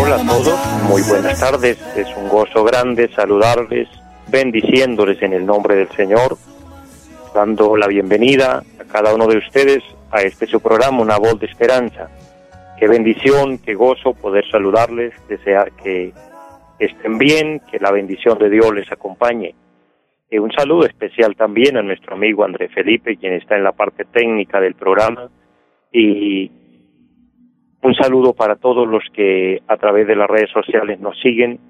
Hola a todos, muy buenas tardes. Es un gozo grande saludarles, bendiciéndoles en el nombre del Señor, dando la bienvenida a cada uno de ustedes a este su programa, Una Voz de Esperanza. Qué bendición, qué gozo poder saludarles, desear que estén bien, que la bendición de Dios les acompañe. Y un saludo especial también a nuestro amigo André Felipe, quien está en la parte técnica del programa, y un saludo para todos los que a través de las redes sociales nos siguen,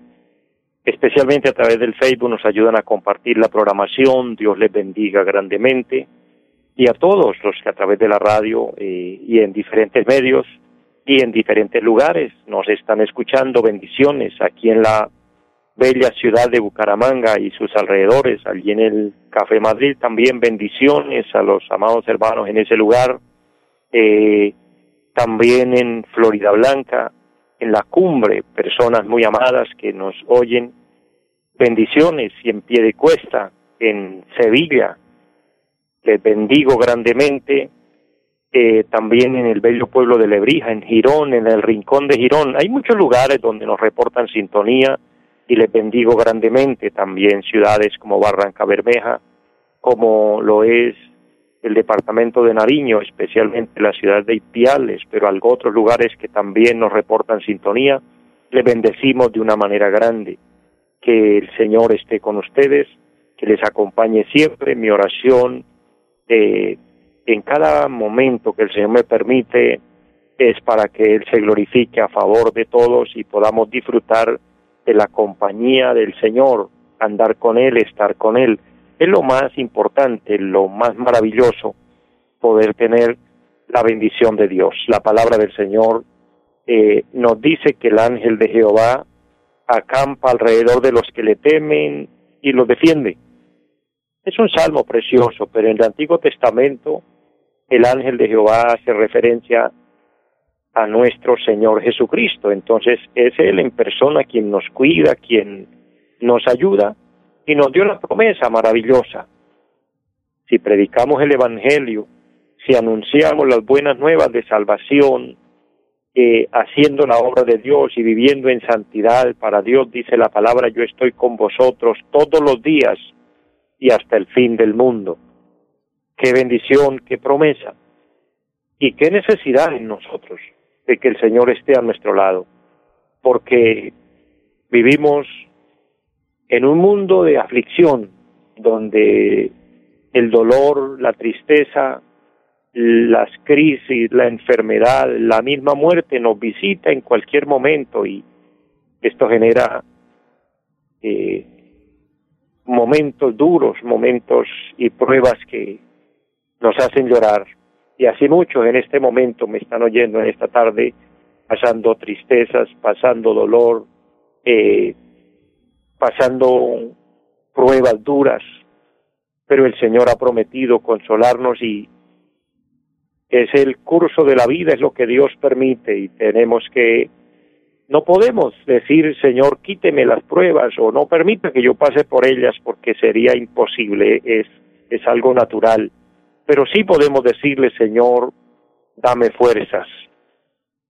especialmente a través del Facebook nos ayudan a compartir la programación, Dios les bendiga grandemente, y a todos los que a través de la radio eh, y en diferentes medios y en diferentes lugares nos están escuchando, bendiciones aquí en la bella ciudad de Bucaramanga y sus alrededores, allí en el Café Madrid, también bendiciones a los amados hermanos en ese lugar. Eh, también en Florida Blanca, en la cumbre, personas muy amadas que nos oyen, bendiciones y en pie de cuesta, en Sevilla, les bendigo grandemente, eh, también en el bello pueblo de Lebrija, en Girón, en el rincón de Girón, hay muchos lugares donde nos reportan sintonía y les bendigo grandemente, también ciudades como Barranca Bermeja, como lo es el departamento de Nariño, especialmente la ciudad de Ipiales, pero algo otros lugares que también nos reportan sintonía, le bendecimos de una manera grande. Que el Señor esté con ustedes, que les acompañe siempre. Mi oración eh, en cada momento que el Señor me permite es para que Él se glorifique a favor de todos y podamos disfrutar de la compañía del Señor, andar con Él, estar con Él es lo más importante, lo más maravilloso, poder tener la bendición de Dios. La palabra del Señor eh, nos dice que el ángel de Jehová acampa alrededor de los que le temen y los defiende. Es un salmo precioso, pero en el Antiguo Testamento el ángel de Jehová hace referencia a nuestro Señor Jesucristo. Entonces es Él en persona quien nos cuida, quien nos ayuda y nos dio la promesa maravillosa. Si predicamos el Evangelio, si anunciamos las buenas nuevas de salvación, haciendo la obra de Dios y viviendo en santidad para Dios, dice la palabra, yo estoy con vosotros todos los días y hasta el fin del mundo. Qué bendición, qué promesa. Y qué necesidad en nosotros de que el Señor esté a nuestro lado, porque vivimos en un mundo de aflicción donde el dolor, la tristeza, las crisis, la enfermedad, la misma muerte nos visita en cualquier momento y esto genera eh, momentos duros, momentos y pruebas que nos hacen llorar. Y así muchos en este momento me están oyendo en esta tarde, pasando tristezas, pasando dolor, eh, pasando pruebas duras, pero el Señor ha prometido consolarnos y es el curso de la vida, es lo que Dios permite y tenemos que, no podemos decir, Señor, quíteme las pruebas o no permita que yo pase por ellas porque sería imposible, es, es algo natural, pero sí podemos decirle, Señor, dame fuerzas,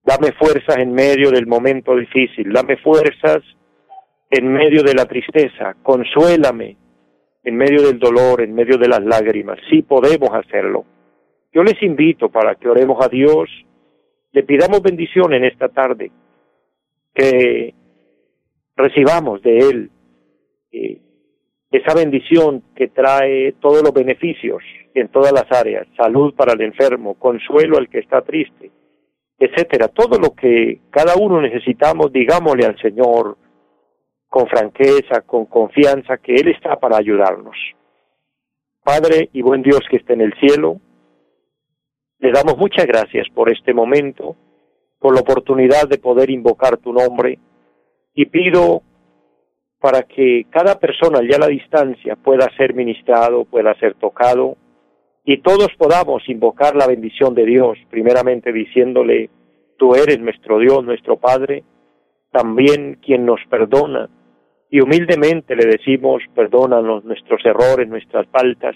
dame fuerzas en medio del momento difícil, dame fuerzas en medio de la tristeza, consuélame en medio del dolor, en medio de las lágrimas. Sí podemos hacerlo. Yo les invito para que oremos a Dios, le pidamos bendición en esta tarde, que recibamos de Él eh, esa bendición que trae todos los beneficios en todas las áreas, salud para el enfermo, consuelo al que está triste, etcétera. Todo lo que cada uno necesitamos, digámosle al Señor, con franqueza, con confianza, que Él está para ayudarnos. Padre y buen Dios que esté en el cielo, le damos muchas gracias por este momento, por la oportunidad de poder invocar tu nombre y pido para que cada persona ya a la distancia pueda ser ministrado, pueda ser tocado y todos podamos invocar la bendición de Dios, primeramente diciéndole, tú eres nuestro Dios, nuestro Padre, también quien nos perdona, y humildemente le decimos, perdónanos nuestros errores, nuestras faltas,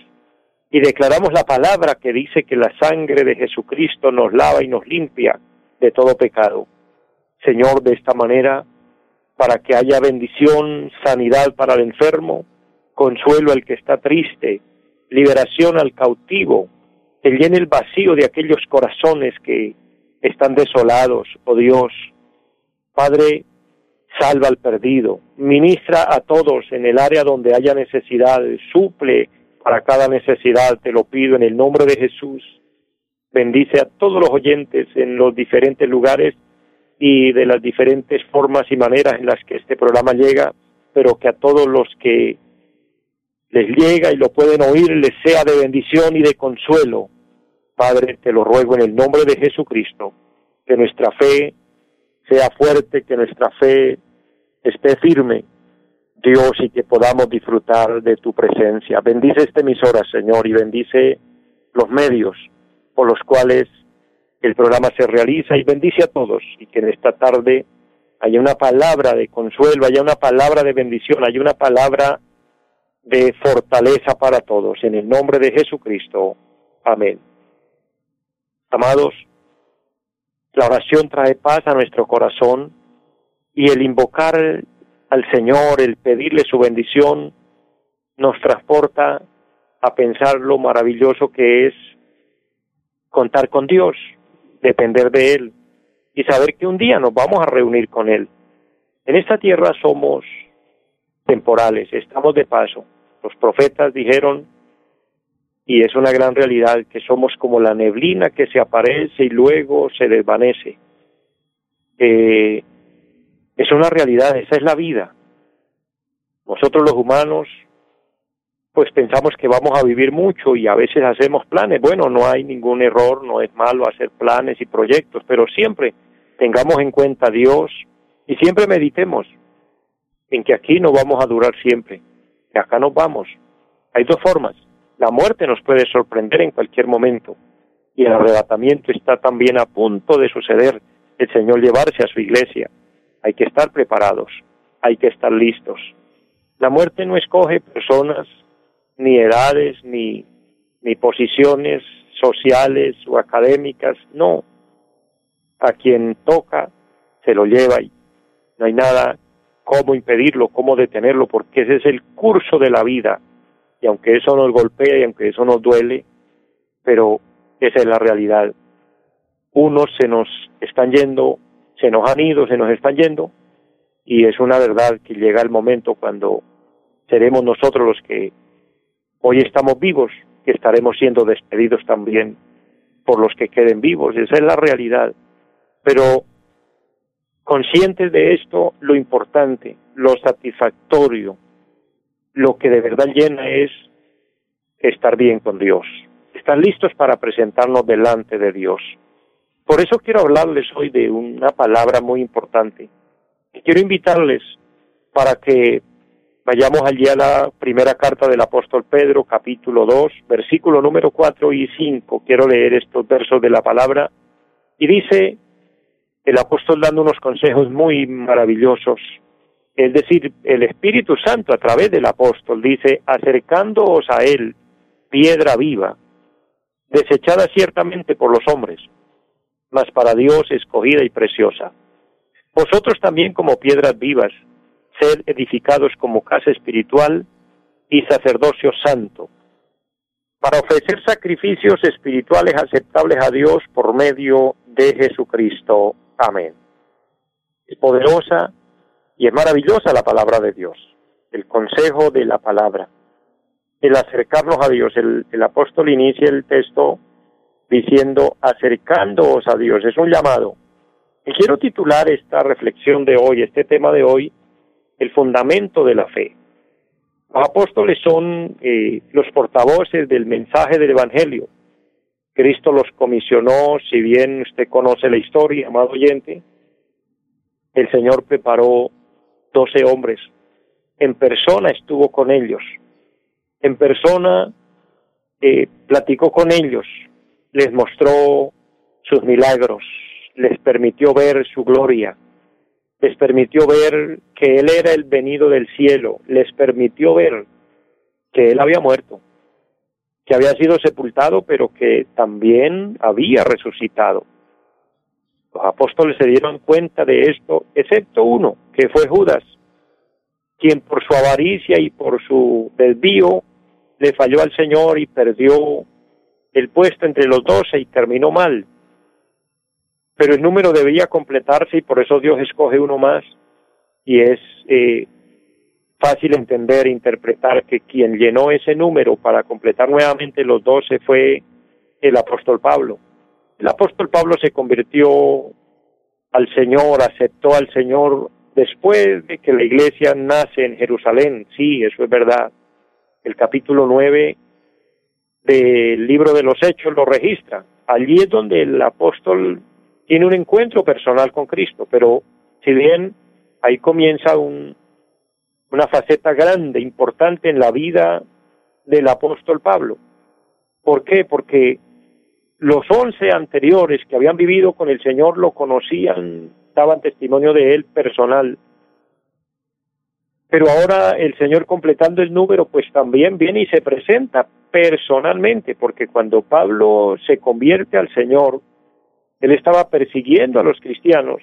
y declaramos la palabra que dice que la sangre de Jesucristo nos lava y nos limpia de todo pecado. Señor, de esta manera, para que haya bendición, sanidad para el enfermo, consuelo al que está triste, liberación al cautivo, que llene el vacío de aquellos corazones que están desolados, oh Dios. Padre, salva al perdido, ministra a todos en el área donde haya necesidad, suple para cada necesidad, te lo pido en el nombre de Jesús. Bendice a todos los oyentes en los diferentes lugares y de las diferentes formas y maneras en las que este programa llega, pero que a todos los que les llega y lo pueden oír les sea de bendición y de consuelo. Padre, te lo ruego en el nombre de Jesucristo, que nuestra fe sea fuerte, que nuestra fe esté firme, Dios, y que podamos disfrutar de tu presencia. Bendice esta emisora, Señor, y bendice los medios por los cuales el programa se realiza y bendice a todos y que en esta tarde haya una palabra de consuelo, haya una palabra de bendición, haya una palabra de fortaleza para todos. En el nombre de Jesucristo. Amén. Amados, la oración trae paz a nuestro corazón y el invocar al Señor, el pedirle su bendición, nos transporta a pensar lo maravilloso que es contar con Dios, depender de Él y saber que un día nos vamos a reunir con Él. En esta tierra somos temporales, estamos de paso. Los profetas dijeron, y es una gran realidad, que somos como la neblina que se aparece y luego se desvanece. Eh, es una realidad, esa es la vida. Nosotros los humanos, pues pensamos que vamos a vivir mucho y a veces hacemos planes. Bueno, no hay ningún error, no es malo hacer planes y proyectos, pero siempre tengamos en cuenta a Dios y siempre meditemos en que aquí no vamos a durar siempre, que acá nos vamos. Hay dos formas. La muerte nos puede sorprender en cualquier momento y el arrebatamiento está también a punto de suceder, el Señor llevarse a su iglesia. Hay que estar preparados, hay que estar listos. La muerte no escoge personas, ni edades, ni, ni posiciones sociales o académicas, no. A quien toca se lo lleva y no hay nada cómo impedirlo, cómo detenerlo, porque ese es el curso de la vida. Y aunque eso nos golpea y aunque eso nos duele, pero esa es la realidad. Unos se nos están yendo se nos han ido, se nos están yendo, y es una verdad que llega el momento cuando seremos nosotros los que hoy estamos vivos, que estaremos siendo despedidos también por los que queden vivos, esa es la realidad. Pero conscientes de esto, lo importante, lo satisfactorio, lo que de verdad llena es estar bien con Dios, estar listos para presentarnos delante de Dios. Por eso quiero hablarles hoy de una palabra muy importante. Quiero invitarles para que vayamos allí a la primera carta del apóstol Pedro, capítulo 2, versículo número 4 y 5. Quiero leer estos versos de la palabra. Y dice el apóstol dando unos consejos muy maravillosos. Es decir, el Espíritu Santo a través del apóstol dice, acercándoos a él, piedra viva, desechada ciertamente por los hombres mas para Dios escogida y preciosa. Vosotros también como piedras vivas, sed edificados como casa espiritual y sacerdocio santo, para ofrecer sacrificios espirituales aceptables a Dios por medio de Jesucristo. Amén. Es poderosa y es maravillosa la palabra de Dios, el consejo de la palabra, el acercarnos a Dios. El, el apóstol inicia el texto diciendo acercándoos a Dios. Es un llamado. Y quiero titular esta reflexión de hoy, este tema de hoy, el fundamento de la fe. Los apóstoles son eh, los portavoces del mensaje del Evangelio. Cristo los comisionó, si bien usted conoce la historia, amado oyente, el Señor preparó doce hombres, en persona estuvo con ellos, en persona eh, platicó con ellos, les mostró sus milagros, les permitió ver su gloria, les permitió ver que Él era el venido del cielo, les permitió ver que Él había muerto, que había sido sepultado, pero que también había resucitado. Los apóstoles se dieron cuenta de esto, excepto uno, que fue Judas, quien por su avaricia y por su desvío le falló al Señor y perdió el puesto entre los doce y terminó mal. Pero el número debía completarse y por eso Dios escoge uno más y es eh, fácil entender e interpretar que quien llenó ese número para completar nuevamente los doce fue el apóstol Pablo. El apóstol Pablo se convirtió al Señor, aceptó al Señor después de que la iglesia nace en Jerusalén. Sí, eso es verdad. El capítulo nueve del libro de los Hechos lo registra. Allí es donde el apóstol tiene un encuentro personal con Cristo, pero si bien ahí comienza un, una faceta grande, importante en la vida del apóstol Pablo. ¿Por qué? Porque los once anteriores que habían vivido con el Señor lo conocían, daban testimonio de él personal. Pero ahora el Señor completando el número, pues también viene y se presenta personalmente, porque cuando Pablo se convierte al Señor, él estaba persiguiendo a los cristianos,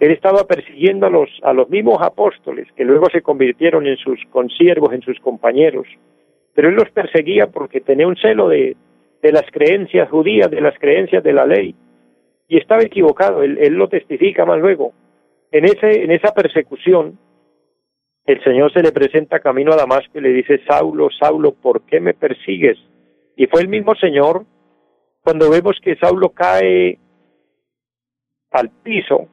él estaba persiguiendo a los, a los mismos apóstoles, que luego se convirtieron en sus consiervos, en sus compañeros, pero él los perseguía porque tenía un celo de, de las creencias judías, de las creencias de la ley, y estaba equivocado, él, lo testifica más luego. En, ese, en esa persecución, el Señor se le presenta camino a Damasco y le dice, Saulo, Saulo, ¿por qué me persigues? Y fue el mismo Señor cuando vemos que Saulo cae al piso,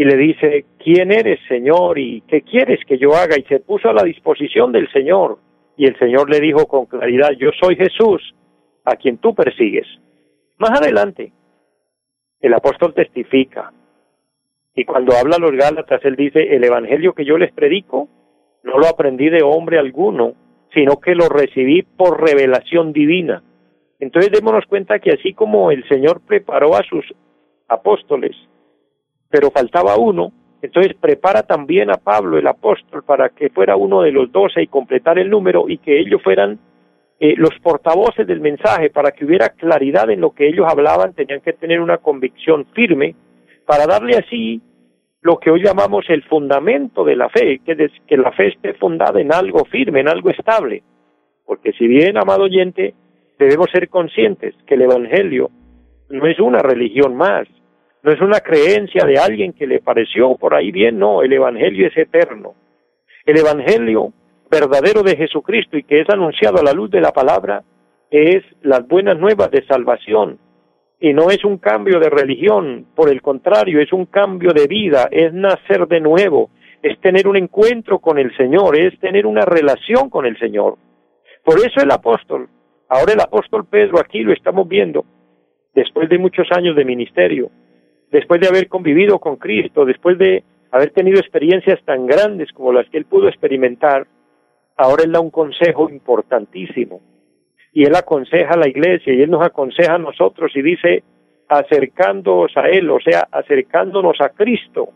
y le dice, ¿quién eres, Señor? ¿Y qué quieres que yo haga? Y se puso a la disposición del Señor. Y el Señor le dijo con claridad, yo soy Jesús, a quien tú persigues. Más adelante, el apóstol testifica. Y cuando habla a los Gálatas, él dice, el Evangelio que yo les predico, no lo aprendí de hombre alguno, sino que lo recibí por revelación divina. Entonces démonos cuenta que así como el Señor preparó a sus apóstoles pero faltaba uno, entonces prepara también a Pablo, el apóstol, para que fuera uno de los doce y completar el número y que ellos fueran eh, los portavoces del mensaje, para que hubiera claridad en lo que ellos hablaban, tenían que tener una convicción firme para darle así lo que hoy llamamos el fundamento de la fe, que, que la fe esté fundada en algo firme, en algo estable. Porque si bien, amado oyente, debemos ser conscientes que el Evangelio no es una religión más, no es una creencia de alguien que le pareció por ahí bien, no, el Evangelio es eterno. El Evangelio verdadero de Jesucristo y que es anunciado a la luz de la palabra es las buenas nuevas de salvación y no es un cambio de religión, por el contrario, es un cambio de vida, es nacer de nuevo, es tener un encuentro con el Señor, es tener una relación con el Señor. Por eso el apóstol, ahora el apóstol Pedro aquí lo estamos viendo, después de muchos años de ministerio, después de haber convivido con Cristo, después de haber tenido experiencias tan grandes como las que él pudo experimentar, ahora él da un consejo importantísimo. Y él aconseja a la iglesia y él nos aconseja a nosotros y dice, acercándonos a él, o sea, acercándonos a Cristo.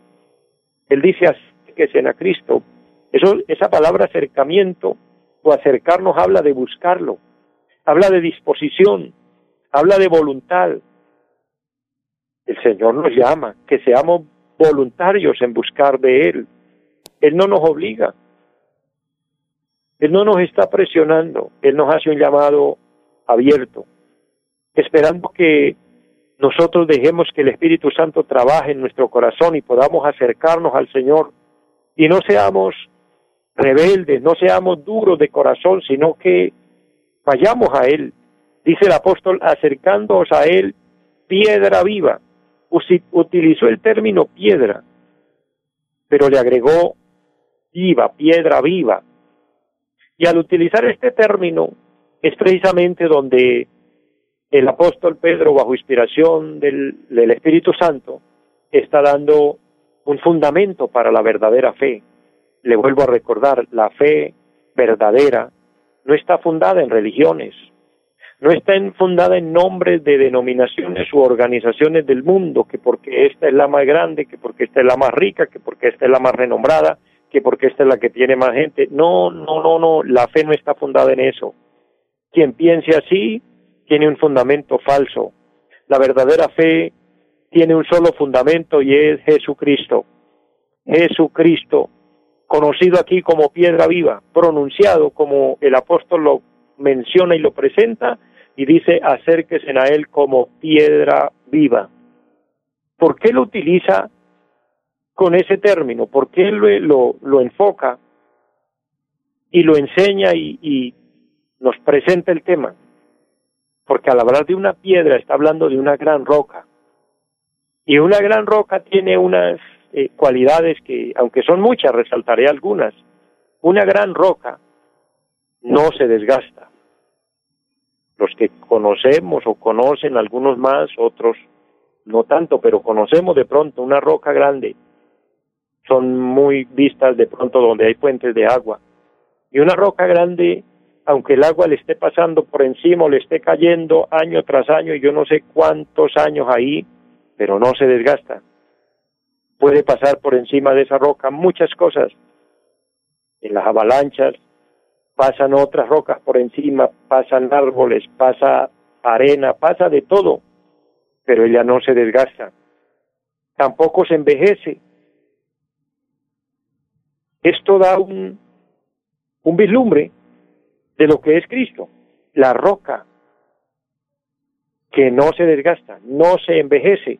Él dice, acérquese a Cristo. Eso, esa palabra acercamiento o acercarnos habla de buscarlo, habla de disposición, habla de voluntad, el Señor nos llama, que seamos voluntarios en buscar de Él. Él no nos obliga. Él no nos está presionando. Él nos hace un llamado abierto, esperando que nosotros dejemos que el Espíritu Santo trabaje en nuestro corazón y podamos acercarnos al Señor y no seamos rebeldes, no seamos duros de corazón, sino que vayamos a Él. Dice el apóstol, acercándonos a Él, piedra viva utilizó el término piedra, pero le agregó viva, piedra viva. Y al utilizar este término es precisamente donde el apóstol Pedro, bajo inspiración del, Espíritu Santo, está dando un fundamento para la verdadera fe. Le vuelvo a recordar, la fe verdadera no está fundada en religiones, no está fundada en nombres de denominaciones u organizaciones del mundo, que porque esta es la más grande, que porque esta es la más rica, que porque esta es la más renombrada, que porque esta es la que tiene más gente. No, no, no, no, la fe no está fundada en eso. Quien piense así tiene un fundamento falso. La verdadera fe tiene un solo fundamento y es Jesucristo. Jesucristo, conocido aquí como piedra viva, pronunciado como el apóstol lo menciona y lo presenta, y dice acérquese a él como piedra viva. ¿Por qué lo utiliza con ese término? ¿Por qué lo, lo, enfoca y lo enseña y, nos presenta el tema? Porque al hablar de una piedra está hablando de una gran roca. Y una gran roca tiene unas eh, cualidades que, aunque son muchas, resaltaré algunas. Una gran roca no se desgasta. Los que conocemos o conocen algunos más, otros no tanto, pero conocemos de pronto una roca grande. Son muy vistas de pronto donde hay fuentes de agua. Y una roca grande, aunque el agua le esté pasando por encima le esté cayendo año tras año, y yo no sé cuántos años ahí, pero no se desgasta puede pasar por encima de esa roca muchas cosas. En las avalanchas pasan otras rocas por encima, pasan árboles, pasa arena, pasa de todo, pero ella no se desgasta. Tampoco se envejece. Esto da un, un vislumbre de lo que es Cristo, la roca que no se desgasta, no se envejece,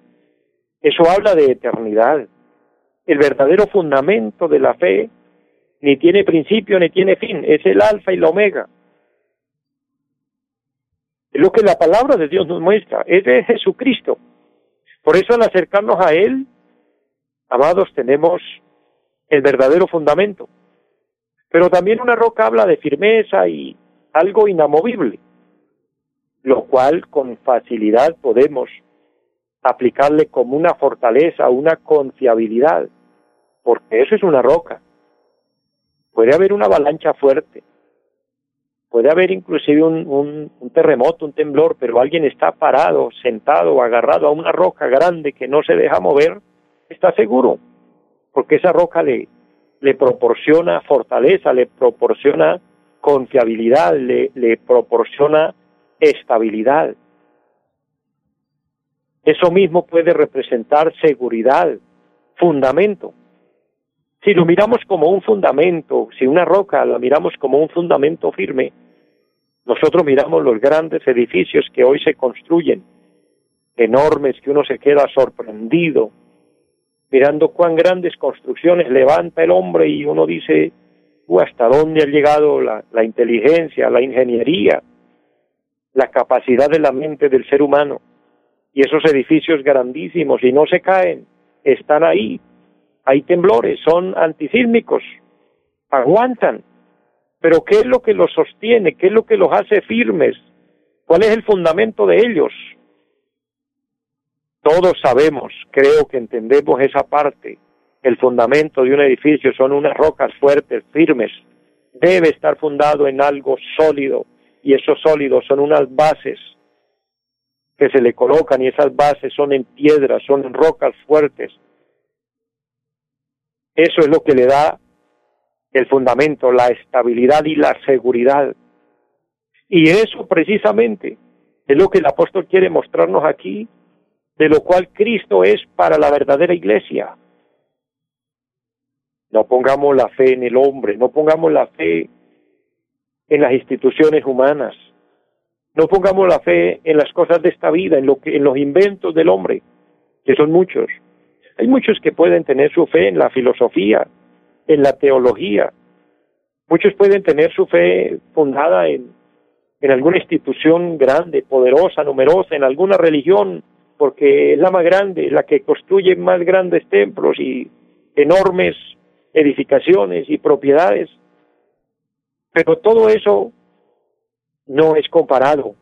eso habla de eternidad. El verdadero fundamento de la fe ni tiene principio ni tiene fin, es el alfa y la omega. Es lo que la palabra de Dios nos muestra, es de Jesucristo. Por eso al acercarnos a Él, amados, tenemos el verdadero fundamento. Pero también una roca habla de firmeza y algo inamovible, lo cual con facilidad podemos aplicarle como una fortaleza, una confiabilidad, porque eso es una roca. Puede haber una avalancha fuerte, puede haber inclusive un, un, terremoto, un temblor, pero alguien está parado, sentado, agarrado a una roca grande que no se deja mover, está seguro, porque esa roca le, proporciona fortaleza, le proporciona confiabilidad, le, le proporciona estabilidad. Eso mismo puede representar seguridad, fundamento. Si lo miramos como un fundamento, si una roca la miramos como un fundamento firme, nosotros miramos los grandes edificios que hoy se construyen, enormes, que uno se queda sorprendido, mirando cuán grandes construcciones levanta el hombre y uno dice, ¿hasta dónde ha llegado la, la inteligencia, la ingeniería, la capacidad de la mente del ser humano? y esos edificios grandísimos y no se caen, están ahí. Hay temblores, son antisísmicos, aguantan. Pero ¿qué es lo que los sostiene? ¿Qué es lo que los hace firmes? ¿Cuál es el fundamento de ellos? Todos sabemos, creo que entendemos esa parte. El fundamento de un edificio son unas rocas fuertes, firmes. Debe estar fundado en algo sólido y esos sólidos son unas bases que se le colocan y esas bases son en piedras, son en rocas fuertes. Eso es lo que le da el fundamento, la estabilidad y la seguridad. Y eso precisamente es lo que el apóstol quiere mostrarnos aquí, de lo cual Cristo es para la verdadera iglesia. No pongamos la fe en el hombre, no pongamos la fe en las instituciones humanas, no pongamos la fe en las cosas de esta vida, en, lo que, en los inventos del hombre, que son muchos. Hay muchos que pueden tener su fe en la filosofía, en la teología. Muchos pueden tener su fe fundada en, en alguna institución grande, poderosa, numerosa, en alguna religión, porque es la más grande, la que construye más grandes templos y enormes edificaciones y propiedades. Pero todo eso no es comparado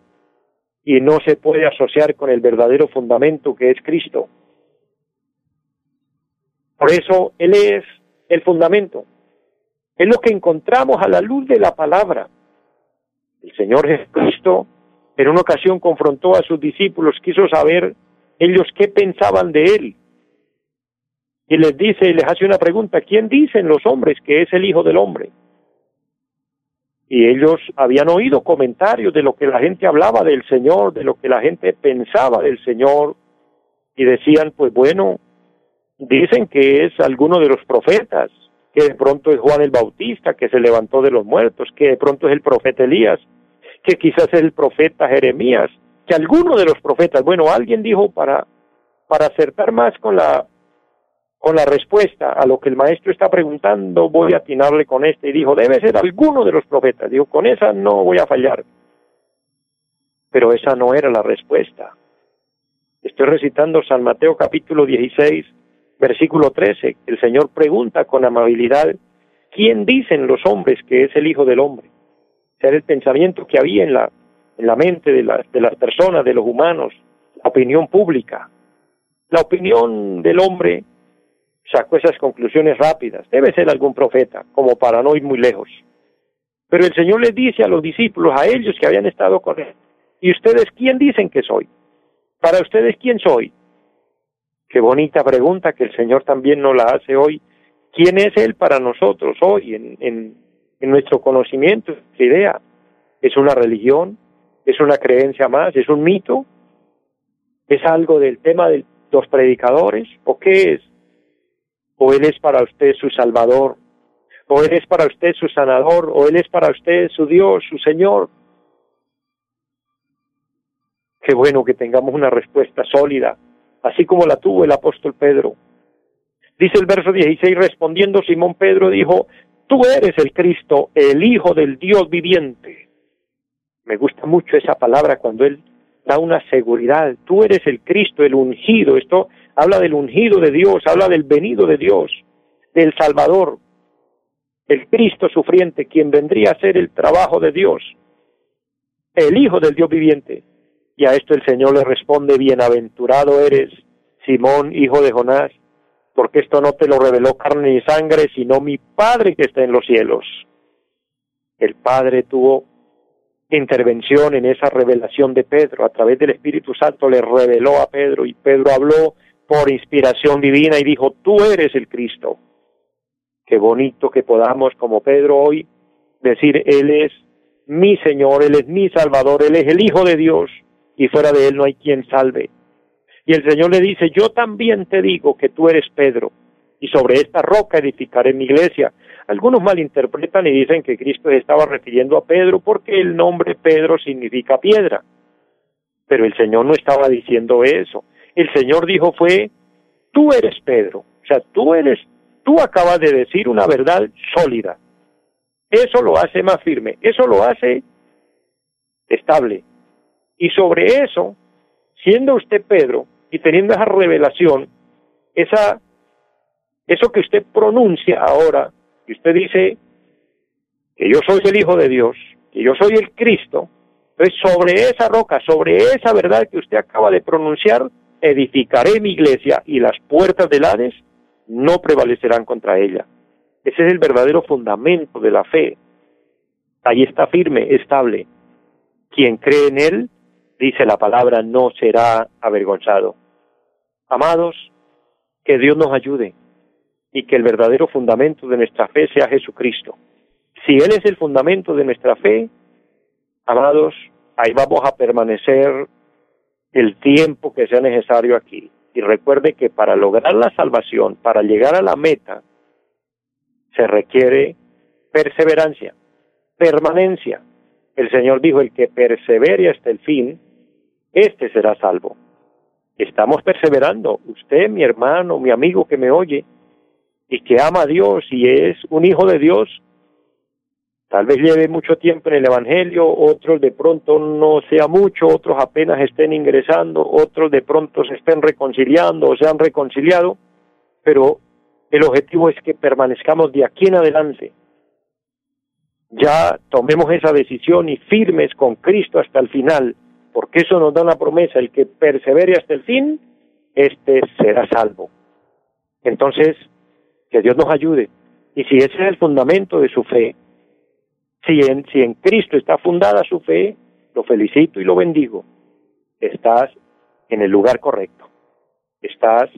y no se puede asociar con el verdadero fundamento que es Cristo. Por eso Él es el fundamento. Es lo que encontramos a la luz de la palabra. El Señor Jesucristo en una ocasión confrontó a sus discípulos, quiso saber ellos qué pensaban de Él. Y les dice, y les hace una pregunta, ¿quién dicen los hombres que es el Hijo del Hombre? Y ellos habían oído comentarios de lo que la gente hablaba del Señor, de lo que la gente pensaba del Señor, y decían, pues bueno, dicen que es alguno de los profetas, que de pronto es Juan el Bautista, que se levantó de los muertos, que de pronto es el profeta Elías, que quizás es el profeta Jeremías, que alguno de los profetas, bueno, alguien dijo para, para acertar más con la, con la respuesta a lo que el maestro está preguntando, voy a atinarle con este, y dijo, debe ser alguno de los profetas, dijo, con esa no voy a fallar. Pero esa no era la respuesta. Estoy recitando San Mateo capítulo 16, Versículo 13, el Señor pregunta con amabilidad, ¿quién dicen los hombres que es el Hijo del Hombre? Era el pensamiento que había en la, en la mente de, de las personas, de los humanos, la opinión pública. La opinión del hombre sacó esas conclusiones rápidas. Debe ser algún profeta, como para no ir muy lejos. Pero el Señor les dice a los discípulos, a ellos que habían estado con Él, ¿y ustedes quién dicen que soy? Para ustedes, ¿quién soy? Qué bonita pregunta que el Señor también nos la hace hoy. ¿Quién es Él para nosotros hoy en, en, en nuestro conocimiento? ¿Qué idea? ¿Es una religión? ¿Es una creencia más? ¿Es un mito? ¿Es algo del tema de los predicadores? ¿O qué es? ¿O Él es para usted su Salvador? ¿O Él es para usted su sanador? ¿O Él es para usted su Dios, su Señor? Qué bueno que tengamos una respuesta sólida así como la tuvo el apóstol Pedro. Dice el verso 16, respondiendo Simón Pedro dijo, tú eres el Cristo, el Hijo del Dios viviente. Me gusta mucho esa palabra cuando él da una seguridad, tú eres el Cristo, el ungido, esto habla del ungido de Dios, habla del venido de Dios, del Salvador, el Cristo sufriente, quien vendría a hacer el trabajo de Dios, el Hijo del Dios viviente. Y a esto el Señor le responde, bienaventurado eres, Simón, hijo de Jonás, porque esto no te lo reveló carne ni sangre, sino mi Padre que está en los cielos. El Padre tuvo intervención en esa revelación de Pedro, a través del Espíritu Santo le reveló a Pedro y Pedro habló por inspiración divina y dijo, tú eres el Cristo. Qué bonito que podamos, como Pedro hoy, decir, Él es mi Señor, Él es mi Salvador, Él es el Hijo de Dios, y fuera de él no hay quien salve. Y el Señor le dice, yo también te digo que tú eres Pedro, y sobre esta roca edificaré mi iglesia. Algunos malinterpretan y dicen que Cristo estaba refiriendo a Pedro porque el nombre Pedro significa piedra. Pero el Señor no estaba diciendo eso. El Señor dijo fue, tú eres Pedro. O sea, tú eres, tú acabas de decir una verdad sólida. Eso lo hace más firme, eso lo hace estable, y sobre eso, siendo usted Pedro y teniendo esa revelación, esa, eso que usted pronuncia ahora, y usted dice que yo soy el Hijo de Dios, que yo soy el Cristo, entonces sobre esa roca, sobre esa verdad que usted acaba de pronunciar, edificaré mi iglesia y las puertas del Hades no prevalecerán contra ella. Ese es el verdadero fundamento de la fe. Ahí está firme, estable. Quien cree en él dice la palabra, no será avergonzado. Amados, que Dios nos ayude y que el verdadero fundamento de nuestra fe sea Jesucristo. Si Él es el fundamento de nuestra fe, amados, ahí vamos a permanecer el tiempo que sea necesario aquí. Y recuerde que para lograr la salvación, para llegar a la meta, se requiere perseverancia, permanencia. El Señor dijo, el que persevere hasta el fin, este será salvo. Estamos perseverando. Usted, mi hermano, mi amigo que me oye y que ama a Dios y es un hijo de Dios, tal vez lleve mucho tiempo en el Evangelio, otros de pronto no sea mucho, otros apenas estén ingresando, otros de pronto se estén reconciliando o se han reconciliado, pero el objetivo es que permanezcamos de aquí en adelante. Ya tomemos esa decisión y firmes con Cristo hasta el final porque eso nos da una promesa, el que persevere hasta el fin, este será salvo. Entonces, que Dios nos ayude. Y si ese es el fundamento de su fe, si en, si en Cristo está fundada su fe, lo felicito y lo bendigo. Estás en el lugar correcto. Estás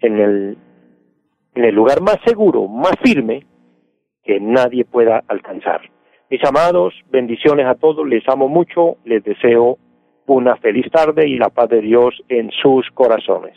en el, en el lugar más seguro, más firme que nadie pueda alcanzar. Mis amados, bendiciones a todos, les amo mucho, les deseo una feliz tarde y la paz de Dios en sus corazones.